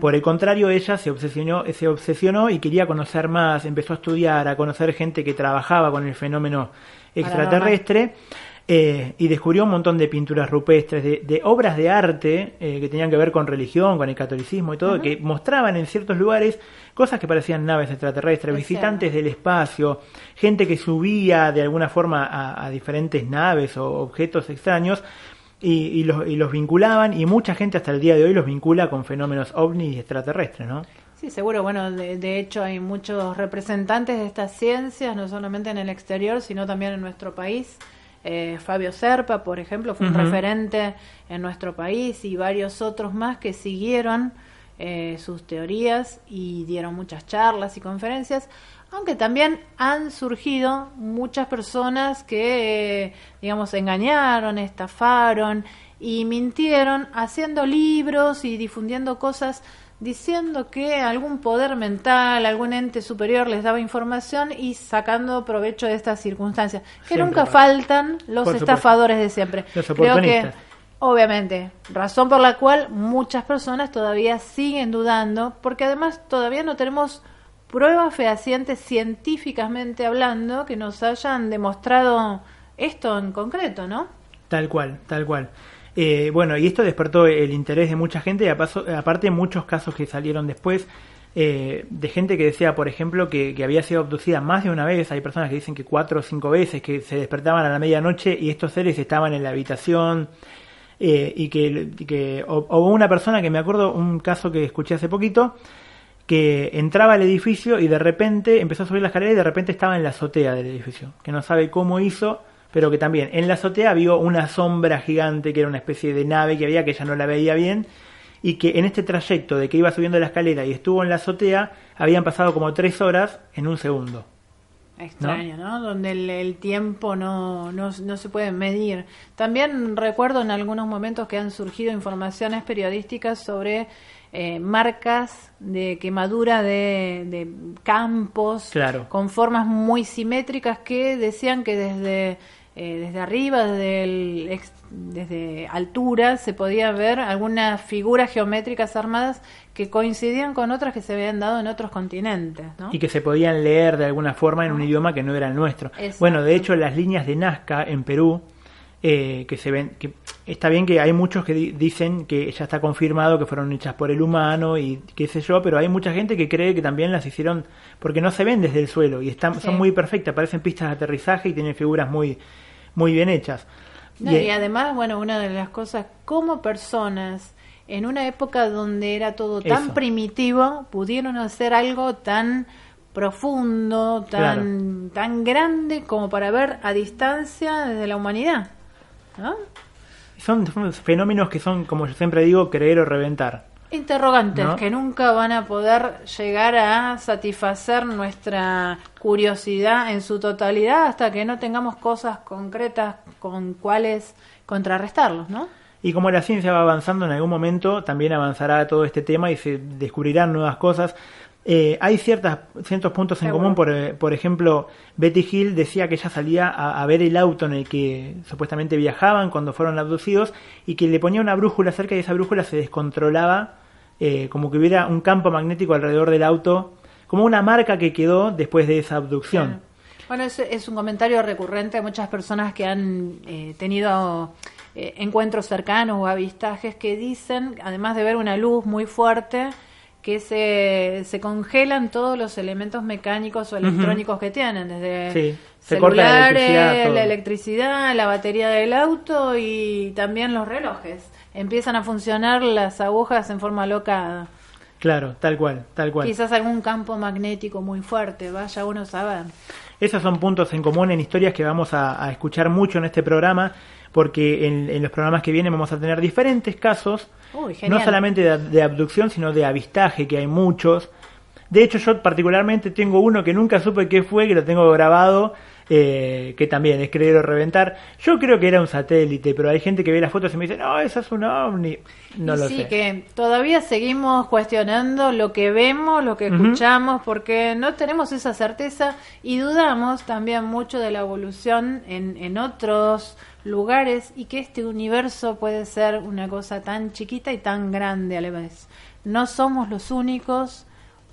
Por el contrario, ella se obsesionó, se obsesionó y quería conocer más, empezó a estudiar, a conocer gente que trabajaba con el fenómeno extraterrestre. Eh, y descubrió un montón de pinturas rupestres, de, obras de arte eh, que tenían que ver con religión, con el catolicismo y todo, que mostraban en ciertos lugares cosas que parecían naves extraterrestres, visitantes del espacio, gente que subía de alguna forma a, diferentes naves o objetos extraños y, los, y, los, vinculaban y mucha gente hasta el día de hoy los vincula con fenómenos ovnis y extraterrestres, ¿no? Sí, seguro. Bueno, de, hecho hay muchos representantes de estas ciencias, no solamente en el exterior, sino también en nuestro país. Eh, Fabio Serpa, por ejemplo, fue un referente en nuestro país y varios otros más que siguieron eh, sus teorías y dieron muchas charlas y conferencias, aunque también han surgido muchas personas que, eh, digamos, engañaron, estafaron y mintieron haciendo libros y difundiendo cosas diciendo que algún poder mental, algún ente superior les daba información y sacando provecho de estas circunstancias. Que nunca faltan los estafadores de siempre. Creo que, obviamente, razón por la cual muchas personas todavía siguen dudando, porque además todavía no tenemos pruebas fehacientes científicamente hablando que nos hayan demostrado esto en concreto, ¿no? Tal cual, tal cual. Eh, bueno, y esto despertó el interés de mucha gente, y aparte muchos casos que salieron después, eh, de gente que decía, por ejemplo, que, había sido abducida más de una vez, hay personas que dicen que cuatro o cinco veces, que se despertaban a la medianoche y estos seres estaban en la habitación, eh, y que, que hubo una persona que me acuerdo, un caso que escuché hace poquito, que entraba al edificio y de repente empezó a subir la escalera y de repente estaba en la azotea del edificio, que no sabe cómo hizo, pero que también en la azotea vio una sombra gigante que era una especie de nave que había que ella no la veía bien y que en este trayecto de que iba subiendo la escalera y estuvo en la azotea habían pasado como tres horas en un segundo. extraño, ¿no? Donde el, tiempo no, no, no, se puede medir. También recuerdo en algunos momentos que han surgido informaciones periodísticas sobre eh, marcas de quemadura de, campos con formas muy simétricas que decían que desde eh, desde arriba, desde, el, desde altura, se podía ver algunas figuras geométricas armadas que coincidían con otras que se habían dado en otros continentes. Y que se podían leer de alguna forma en un idioma que no era el nuestro. Bueno, de hecho, las líneas de Nazca en Perú, eh, que se ven, que está bien que hay muchos que dicen que ya está confirmado que fueron hechas por el humano y qué sé yo, pero hay mucha gente que cree que también las hicieron porque no se ven desde el suelo y están, son muy perfectas, parecen pistas de aterrizaje y tienen figuras muy muy bien hechas. y, además, bueno, una de las cosas, como personas, en una época donde era todo tan primitivo, pudieron hacer algo tan profundo, tan, tan grande como para ver a distancia desde la humanidad. Son, son fenómenos que son, como yo siempre digo, creer o reventar interrogantes que nunca van a poder llegar a satisfacer nuestra curiosidad en su totalidad hasta que no tengamos cosas concretas con cuales contrarrestarlos, ¿no? Y como la ciencia va avanzando, en algún momento también avanzará todo este tema y se descubrirán nuevas cosas. Eh, hay ciertas, ciertos puntos en común, por, eh, por, ejemplo, Betty Hill decía que ella salía a, a, ver el auto en el que supuestamente viajaban cuando fueron abducidos y que le ponía una brújula cerca y esa brújula se descontrolaba eh, como que hubiera un campo magnético alrededor del auto, como una marca que quedó después de esa abducción. Bueno, es, es, un comentario recurrente de muchas personas que han eh, tenido eh, encuentros cercanos o avistajes que dicen, además de ver una luz muy fuerte, que se, se congelan todos los elementos mecánicos o electrónicos que tienen, desde celulares, la electricidad, la batería del auto y también los relojes empiezan a funcionar las agujas en forma locada. Claro, tal cual, tal cual. Quizás algún campo magnético muy fuerte, vaya uno a saber. Esos son puntos en común en historias que vamos a, escuchar mucho en este programa, porque en, los programas que vienen vamos a tener diferentes casos, no solamente de, abducción, sino de avistaje, que hay muchos. De hecho, yo particularmente tengo uno que nunca supe qué fue, que lo tengo grabado, eh, que también es creer o reventar. Yo creo que era un satélite, pero hay gente que ve las fotos y me dice, no, eso es un ovni. No lo sí, que todavía seguimos cuestionando lo que vemos, lo que escuchamos, porque no tenemos esa certeza y dudamos también mucho de la evolución en, en otros lugares y que este universo puede ser una cosa tan chiquita y tan grande a la vez. No somos los únicos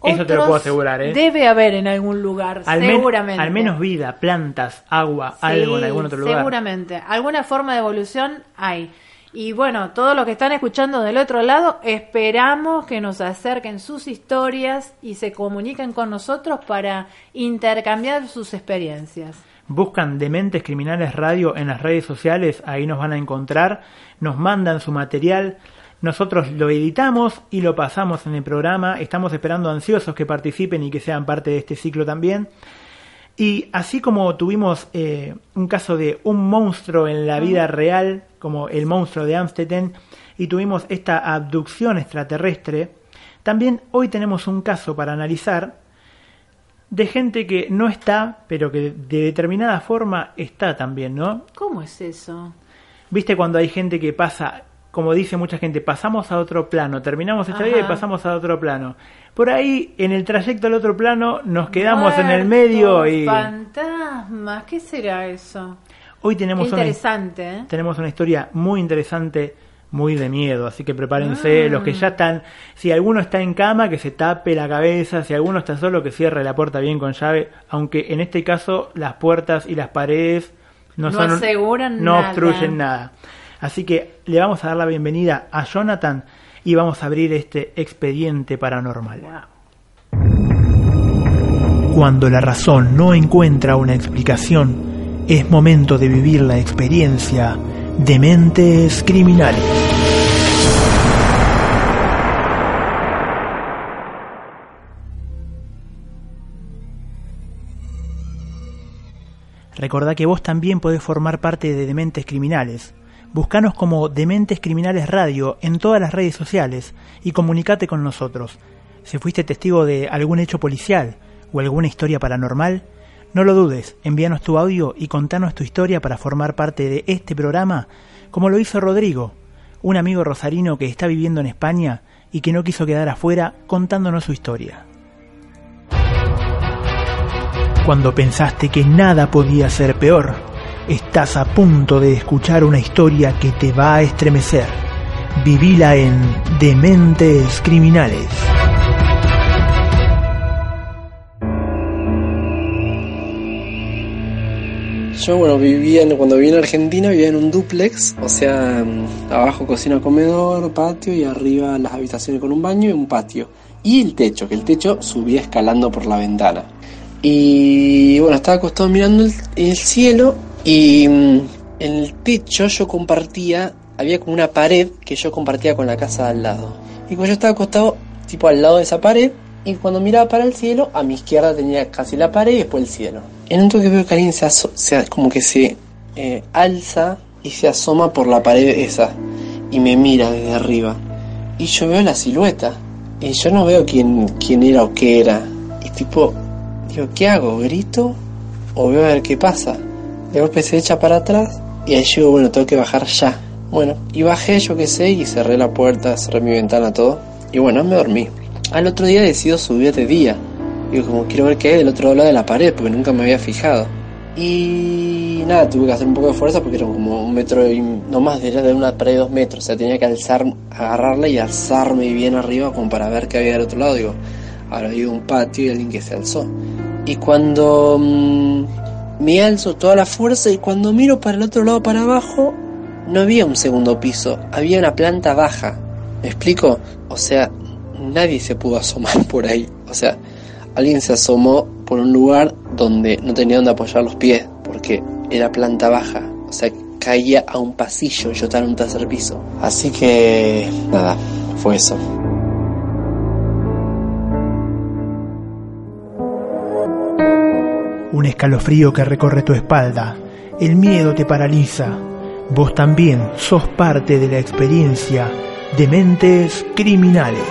eso te lo puedo asegurar, ¿eh? Debe haber en algún lugar, seguramente. al menos vida, plantas, agua, algo en algún otro lugar. Seguramente. Alguna forma de evolución hay. Y bueno, todos los que están escuchando del otro lado, esperamos que nos acerquen sus historias y se comuniquen con nosotros para intercambiar sus experiencias. Buscan Dementes Criminales Radio en las redes sociales, ahí nos van a encontrar, nos mandan su material, nosotros lo editamos y lo pasamos en el programa. Estamos esperando ansiosos que participen y que sean parte de este ciclo también. Y así como tuvimos eh, un caso de un monstruo en la vida real, como el monstruo de Amstetten, y tuvimos esta abducción extraterrestre, también hoy tenemos un caso para analizar de gente que no está, pero que de determinada forma está también, ¿no? ¿Cómo es eso? ¿Viste cuando hay gente que pasa como dice mucha gente, pasamos a otro plano, terminamos esta vida y pasamos a otro plano. Por ahí, en el trayecto al otro plano, nos quedamos en el medio y... Fantasmas, ¿qué será eso? Hoy tenemos, interesante, una, ¿eh? tenemos una historia muy interesante, muy de miedo, así que prepárense, mm. los que ya están, si alguno está en cama, que se tape la cabeza, si alguno está solo, que cierre la puerta bien con llave, aunque en este caso las puertas y las paredes no, son, aseguran no obstruyen nada. Así que le vamos a dar la bienvenida a Jonathan y vamos a abrir este expediente paranormal. Cuando la razón no encuentra una explicación, es momento de vivir la experiencia de mentes criminales. Recordá que vos también podés formar parte de Dementes Criminales Buscanos como Dementes Criminales Radio en todas las redes sociales y comunicate con nosotros. Si fuiste testigo de algún hecho policial o alguna historia paranormal, No lo dudes, envíanos tu audio y contanos tu historia para formar parte de este programa, como lo hizo Rodrigo, un amigo rosarino que está viviendo en España y que no quiso quedar afuera contándonos su historia. Cuando pensaste que nada podía ser peor, estás a punto de escuchar una historia que te va a estremecer. Vivila en Dementes Criminales. Yo, bueno, vivía, cuando vivía en Argentina, vivía en un duplex, o sea, mm, abajo cocina, comedor, patio y arriba las habitaciones con un baño y un patio. Y el techo, que el techo subía escalando por la ventana. Y bueno, estaba acostado mirando el, el cielo y mm, en el techo yo compartía, había como una pared que yo compartía con la casa al lado. Y cuando yo estaba acostado, tipo al lado de esa pared, y cuando miraba para el cielo, a mi izquierda tenía casi la pared y después el cielo. En un toque veo que alguien se, se- como que se eh, alza y se asoma por la pared esa y me mira desde arriba. Y yo veo la silueta y yo no veo quién, quién era o qué era. Y tipo, digo, ¿qué hago? ¿Grito? ¿O veo a ver qué pasa? De golpe se echa para atrás y ahí digo, bueno, tengo que bajar ya. Bueno, y bajé, yo qué sé, y cerré la puerta, cerré mi ventana, todo. Y bueno, me dormí. Al otro día decido subir de día. Digo, como quiero ver qué hay del otro lado de la pared, porque nunca me había fijado. Y nada, tuve que hacer un poco de fuerza porque era como un metro y no más, era de una pared de dos metros. O sea, tenía que alzar, agarrarla y alzarme bien arriba como para ver qué había del otro lado. Digo, ahora hay un patio y alguien que se alzó. Y cuando mm, me alzo toda la fuerza y cuando miro para el otro lado, para abajo, no había un segundo piso, había una planta baja. ¿Me explico? O sea, nadie se pudo asomar por ahí. O sea, alguien se asomó por un lugar donde no tenía donde apoyar los pies, porque era planta baja. O sea, caía a un pasillo y yo estaba en un tercer piso. Así que, nada, fue eso. Un escalofrío que recorre tu espalda. El miedo te paraliza. Vos también sos parte de la experiencia de mentes criminales.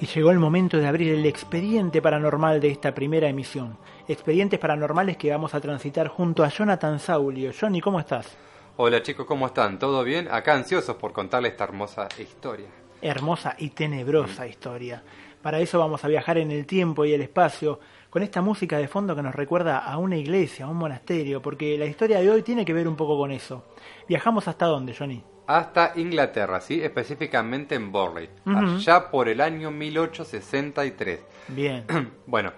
Y llegó el momento de abrir el expediente paranormal de esta primera emisión. Expedientes paranormales que vamos a transitar junto a Jonathan Saulio. Johnny, ¿cómo estás? Hola chicos, ¿cómo están? ¿Todo bien? Acá ansiosos por contarles esta hermosa historia. hermosa y tenebrosa historia. Para eso vamos a viajar en el tiempo y el espacio con esta música de fondo que nos recuerda a una iglesia, a un monasterio, porque la historia de hoy tiene que ver un poco con eso. Viajamos hasta dónde, Johnny? Hasta Inglaterra, ¿sí? Específicamente en Borley, allá por el año 1863. Bien. bueno,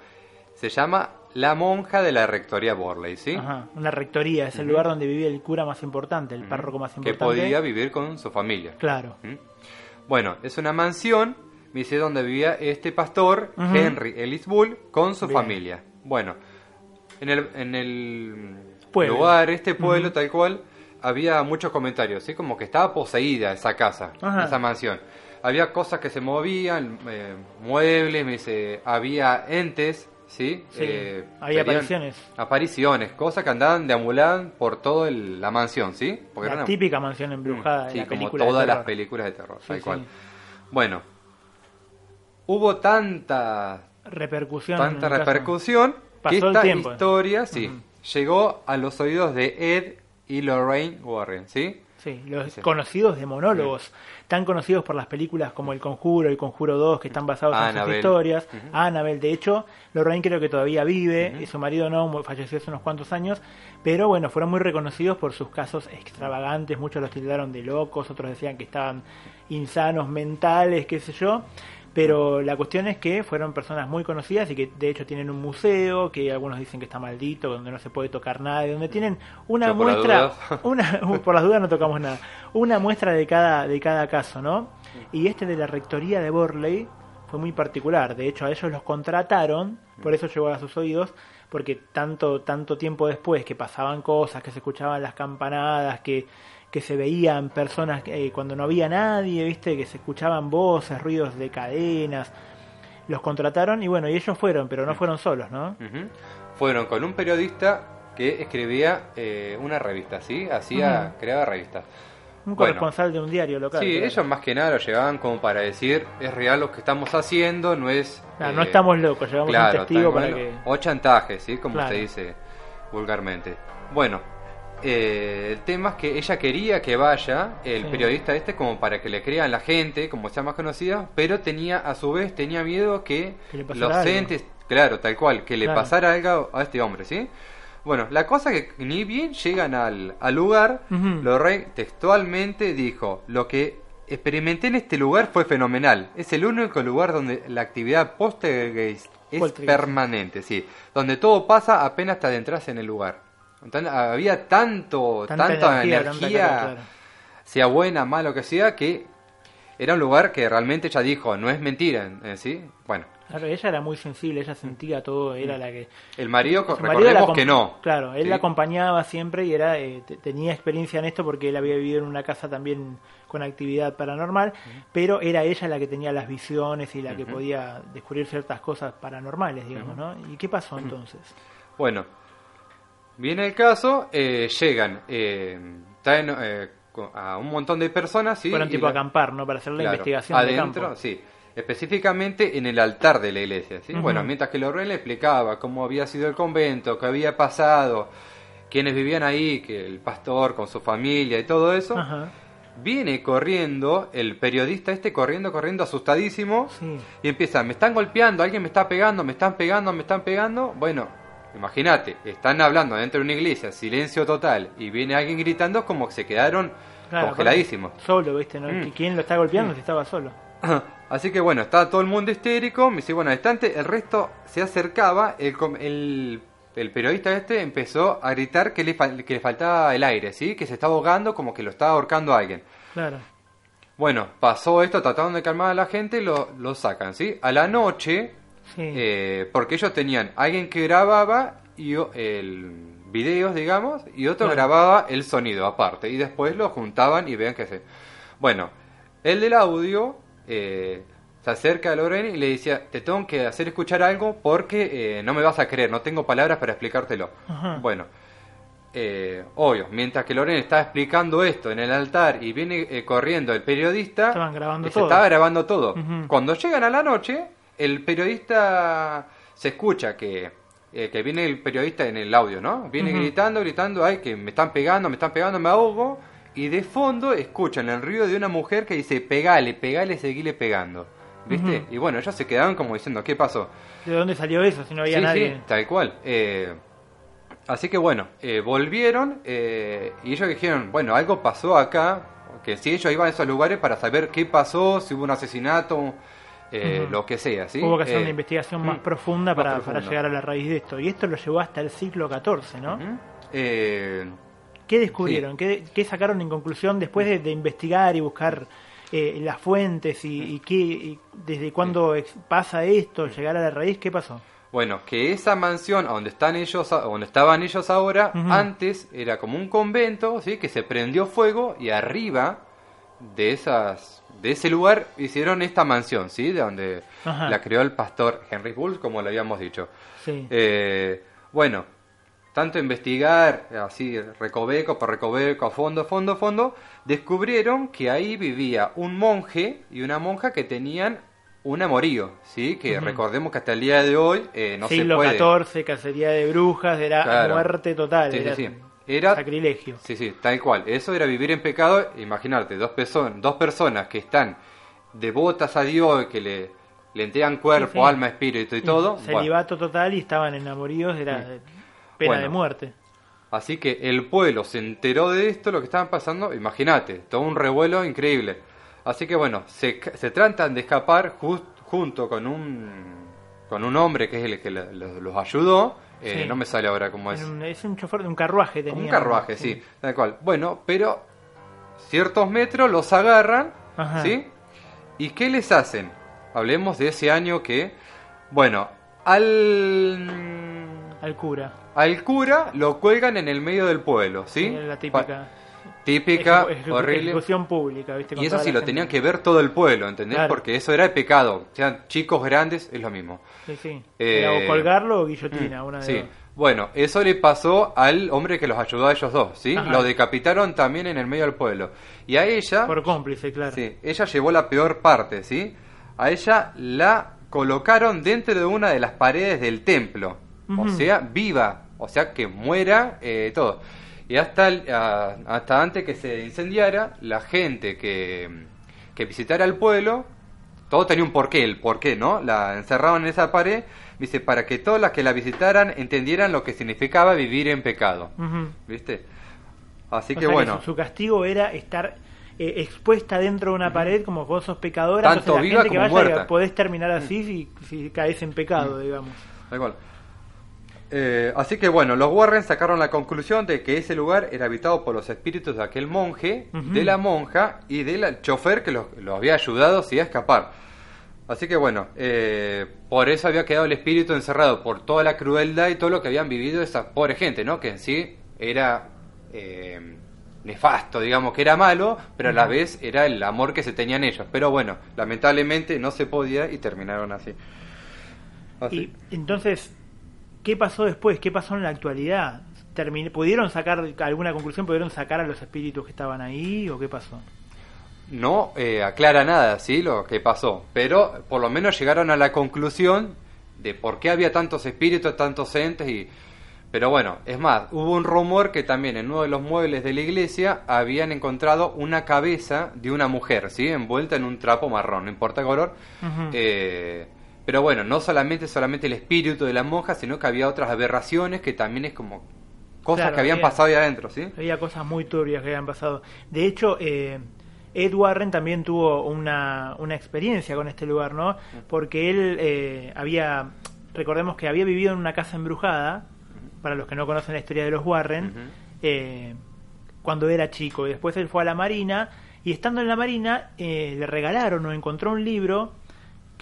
se llama La Monja de la Rectoría Borley, ¿sí? Ajá, una rectoría, es el lugar donde vivía el cura más importante, el párroco más Que importante. podía vivir con su familia. Claro. Bueno, es una mansión, me dice, donde vivía este pastor. Henry Ellis Bull, con su Bien. familia. Bueno, en el, en el Pueblo. lugar, este pueblo tal cual, había muchos comentarios, ¿sí? Como que estaba poseída esa casa, esa mansión. Había cosas que se movían, eh, muebles, me dice, había entes, ¿sí? Sí, Eh, había pedían- apariciones. Apariciones, cosas que andaban, deambulaban por toda la mansión, ¿sí? Porque La típica mansión embrujada de Sí, la como de todas las películas de terror, Sí, tal sí. cual. Bueno, hubo tanta, Repercusión. tanta repercusión que esta tiempo. historia, sí, llegó a los oídos de Ed y Lorraine Warren, ¿sí? Sí, los conocidos demonólogos, tan conocidos por las películas como El Conjuro y Conjuro 2, que están basados en sus historias. Annabelle, de hecho, Lorraine creo que todavía vive, y su marido no, falleció hace unos cuantos años, pero bueno, fueron muy reconocidos por sus casos extravagantes, muchos los tildaron de locos, otros decían que estaban insanos, mentales, qué sé yo. Pero la cuestión es que fueron personas muy conocidas y que de hecho tienen un museo, que algunos dicen que está maldito, donde no se puede tocar nada, y donde tienen una Yo muestra, una, por las dudas no tocamos nada, una muestra de cada, de cada caso, ¿no? Y este de la rectoría de Borley fue muy particular, de hecho a ellos los contrataron, por eso llegó a sus oídos, porque tanto, tanto tiempo después que pasaban cosas, que se escuchaban las campanadas, que, que se veían personas eh, cuando no había nadie, viste, que se escuchaban voces, ruidos de cadenas, los contrataron y bueno, y ellos fueron, pero no fueron solos, ¿no? Ujú. Fueron con un periodista que escribía eh, una revista, ¿sí? Hacía, creaba revistas. Un corresponsal de un diario local. Sí, ellos más que nada lo llevaban como para decir, es real lo que estamos haciendo, no es... no eh, estamos locos, llevamos un testigo para que... O chantaje, ¿sí? Como se dice vulgarmente. Bueno, eh, el tema es que ella quería que vaya el periodista este como para que le crean la gente, como sea más conocida, pero tenía a su vez tenía miedo que, los entes, claro, tal cual, que le pasara algo a este hombre, ¿sí? Bueno, la cosa que ni bien llegan al, lugar, Lorraine textualmente dijo, lo que experimenté en este lugar fue fenomenal. Es el único lugar donde la actividad post es permanente, sí. Donde todo pasa apenas te adentras en el lugar había tanto, tanta, energía, sea buena, malo que sea, que era un lugar que realmente ella dijo, no es mentira, ¿sí? Bueno. Claro, ella era muy sensible, ella sentía todo, era la que... El marido, recordemos que no. Claro, él la acompañaba siempre y era eh, tenía experiencia en esto porque él había vivido en una casa también con actividad paranormal, pero era ella la que tenía las visiones y la que podía descubrir ciertas cosas paranormales, digamos, ¿no? ¿Y qué pasó entonces? Bueno, Viene el caso, eh, llegan, eh, traen eh, a un montón de personas. ¿sí? Fueron tipo a acampar, ¿no? Para hacer la investigación. Adentro, sí. Específicamente en el altar de la iglesia. ¿sí? Bueno, mientras que Lorraine le explicaba cómo había sido el convento, qué había pasado, quiénes vivían ahí, que el pastor con su familia y todo eso. Viene corriendo el periodista este, corriendo, corriendo, asustadísimo. Y empieza, me están golpeando, alguien me está pegando, me están pegando, me están pegando. Bueno, Imagínate, están hablando dentro de una iglesia, silencio total, y viene alguien gritando como que se quedaron congeladísimos. Solo, ¿viste? ¿no? Mm. ¿Quién lo está golpeando mm. si estaba solo? Así que bueno, estaba todo el mundo histérico, me dice, bueno, al instante el resto se acercaba, el, el, el periodista este empezó a gritar que le, que le faltaba el aire, ¿sí? Que se estaba ahogando como que lo estaba ahorcando a alguien. Claro. Bueno, pasó esto, trataron de calmar a la gente, lo, lo sacan, ¿sí? A la noche, eh, porque ellos tenían alguien que grababa y el videos, digamos, y otro grababa el sonido aparte. Y después lo juntaban y vean qué hace. Bueno, el del audio eh, se acerca a Lorena y le decía, te tengo que hacer escuchar algo porque eh, no me vas a creer, no tengo palabras para explicártelo. Bueno, obvio, mientras que Lorena está explicando esto en el altar y viene corriendo el periodista, grabando se estaba grabando todo. Cuando llegan a la noche, el periodista se escucha que, eh, que viene el periodista en el audio, ¿no? Viene gritando, gritando, ay, que me están pegando, me están pegando, me ahogo. Y de fondo escuchan el ruido de una mujer que dice, pegale, pegale, seguile pegando. ¿Viste? Y bueno, ellos se quedaron como diciendo, ¿qué pasó? ¿De dónde salió eso si no había nadie? Sí, tal cual. Eh, así que bueno, eh, volvieron y ellos dijeron, bueno, algo pasó acá, que si ellos iban a esos lugares para saber qué pasó, si hubo un asesinato, eh, lo que sea. ¿sí? Hubo que hacer una eh, investigación más mm, profunda para, para, llegar a la raíz de esto. Y esto lo llevó hasta el siglo XIV, ¿no? Eh, ¿Qué descubrieron? ¿Qué, sacaron en conclusión después de, investigar y buscar las fuentes y, qué, desde cuándo pasa esto, llegar a la raíz? ¿Qué pasó? Bueno, que esa mansión donde están ellos, donde estaban ellos ahora, antes era como un convento, ¿sí? Que se prendió fuego y arriba de esas de ese lugar hicieron esta mansión, ¿sí? De donde la creó el pastor Henry Bull, como lo habíamos dicho. Eh, bueno, tanto investigar, así, recoveco por recoveco, a fondo, a fondo, a fondo, descubrieron que ahí vivía un monje y una monja que tenían un amorío, ¿sí? Que recordemos que hasta el día de hoy eh, no se puede. Siglo XIV, cacería de brujas, era muerte total. Sí, sí, sí. Era sacrilegio. Sí, sí, tal cual. Eso era vivir en pecado. Imaginarte, dos, personas dos personas que están devotas a Dios, que le, le entregan cuerpo, alma, espíritu y todo. Celibato total y estaban enamorados, era pena de muerte. Así que el pueblo se enteró de esto, lo que estaban pasando. Imagínate, todo un revuelo increíble. Así que bueno, se, se tratan de escapar junto con un, con un hombre que es el que los ayudó eh, no me sale ahora cómo es. Es un chofer de un carruaje, tenía. Un carruaje, sí, tal cual. Bueno, pero ciertos metros los agarran, ¿sí? ¿Y qué les hacen? Hablemos de ese año que, bueno, al... Al cura. Al cura lo cuelgan en el medio del pueblo, ¿sí? La típica típica, horrible. Ejecución pública, y eso sí lo tenían que ver todo el pueblo, ¿entendés? Porque eso era el pecado. Sean chicos grandes, es lo mismo. Sí, sí. Eh, o colgarlo o guillotina, una de Sí. Bueno, eso le pasó al hombre que los ayudó a ellos dos, ¿sí? Ajá. Lo decapitaron también en el medio del pueblo. Y a ella, Por cómplice, claro. sí, ella llevó la peor parte, ¿sí? A ella la colocaron dentro de una de las paredes del templo. O Ujú. sea, viva, o sea, que muera eh, todo. Y hasta, a- hasta antes que se incendiara, la gente que, que visitara el pueblo, todo tenía un porqué, el porqué, ¿no? La encerraban en esa pared, dice, para que todas las que la visitaran entendieran lo que significaba vivir en pecado. ¿viste? Así O que bueno, su, su castigo era estar eh, expuesta dentro de una pared como vos sos pecadora. Tanto entonces la viva gente que como vaya muerta. podés terminar así si, si caes en pecado, digamos. cual. Eh, así que bueno, los Warren sacaron la conclusión de que ese lugar era habitado por los espíritus de aquel monje, de la monja y del chofer que los, los había ayudado sí, a escapar. Así que bueno, eh, por eso había quedado el espíritu encerrado, por toda la crueldad y todo lo que habían vivido esa pobre gente, ¿no? Que en sí era eh, nefasto, digamos, que era malo, pero a la vez era el amor que se tenían ellos. Pero bueno, lamentablemente no se podía y terminaron así. Así. Y entonces, ¿qué pasó después? ¿Qué pasó en la actualidad? Termin- ¿Pudieron sacar alguna conclusión? ¿Pudieron sacar a los espíritus que estaban ahí? ¿O qué pasó? no eh, aclara nada, ¿sí? Lo que pasó, pero por lo menos llegaron a la conclusión de por qué había tantos espíritus, tantos entes y... Pero bueno, es más, hubo un rumor que también en uno de los muebles de la iglesia habían encontrado una cabeza de una mujer, ¿sí? Envuelta en un trapo marrón, no importa el color. Eh, pero bueno, no solamente solamente el espíritu de la monja, sino que había otras aberraciones que también es como cosas Claro, que habían había- pasado ahí adentro, ¿sí? Había cosas muy turbias que habían pasado. De hecho, eh, Ed Warren también tuvo una, una experiencia con este lugar, ¿no? Porque él eh, había, recordemos que había vivido en una casa embrujada, para los que no conocen la historia de los Warren, eh, cuando era chico. Y después él fue a la Marina, y estando en la Marina eh, le regalaron o encontró un libro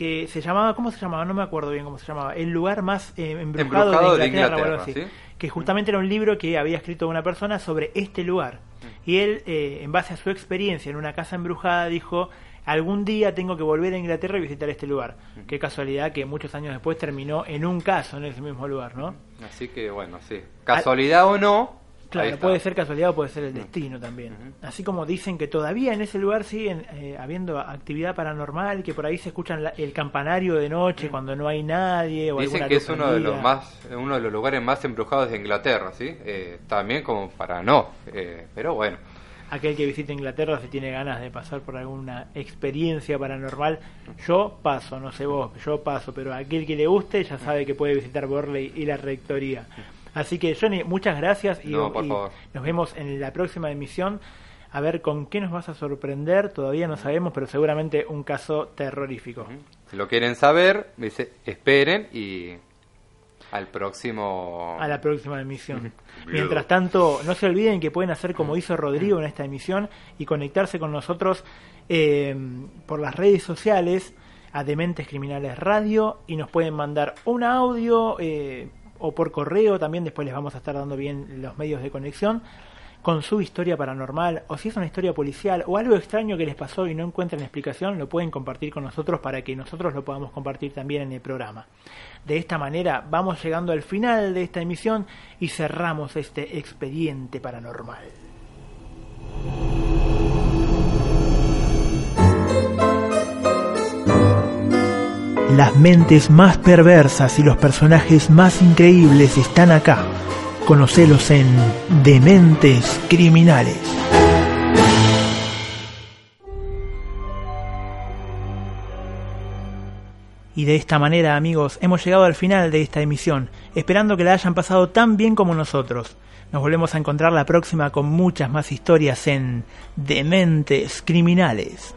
que se llamaba, ¿cómo se llamaba? No me acuerdo bien cómo se llamaba. El lugar más eh, embrujado, Embrujado de de Inglaterra, algo Inglaterra, así. ¿sí? Que justamente era un libro que había escrito una persona sobre este lugar. Y él, eh, en base a su experiencia en una casa embrujada, dijo, algún día tengo que volver a Inglaterra y visitar este lugar. Qué casualidad que muchos años después terminó en un caso en ese mismo lugar, ¿no? Así que bueno, sí. Casualidad o no. Claro, puede ser casualidad o puede ser el destino también. Así como dicen que todavía en ese lugar siguen eh, habiendo actividad paranormal, que por ahí se escuchan la- el campanario de noche cuando no hay nadie o Dicen que es uno de los más, uno de los lugares más embrujados de Inglaterra, ¿sí? Eh, también como para no, eh, pero bueno. Aquel que visita Inglaterra si tiene ganas de pasar por alguna experiencia paranormal, yo paso, no sé vos, yo paso, pero aquel que le guste ya sabe que puede visitar Borley y la rectoría. Así que Johnny, muchas gracias y, No, por y favor. nos vemos en la próxima emisión. A ver con qué nos vas a sorprender, todavía no sabemos, pero seguramente un caso terrorífico. Si lo quieren saber, dice, esperen y al próximo... a la próxima emisión. Mientras tanto, no se olviden que pueden hacer como hizo Rodrigo en esta emisión y conectarse con nosotros eh, por las redes sociales a Dementes Criminales Radio y nos pueden mandar un audio eh, o por correo también, después les vamos a estar dando bien los medios de conexión con su historia paranormal o si es una historia policial o algo extraño que les pasó y no encuentran explicación, lo pueden compartir con nosotros para que nosotros lo podamos compartir también en el programa. De esta manera vamos llegando al final de esta emisión y cerramos este expediente paranormal. Las mentes más perversas y los personajes más increíbles están acá. Conocelos en Dementes Criminales. Y de esta manera, amigos, hemos llegado al final de esta emisión, esperando que la hayan pasado tan bien como nosotros. Nos volvemos a encontrar la próxima con muchas más historias en Dementes Criminales.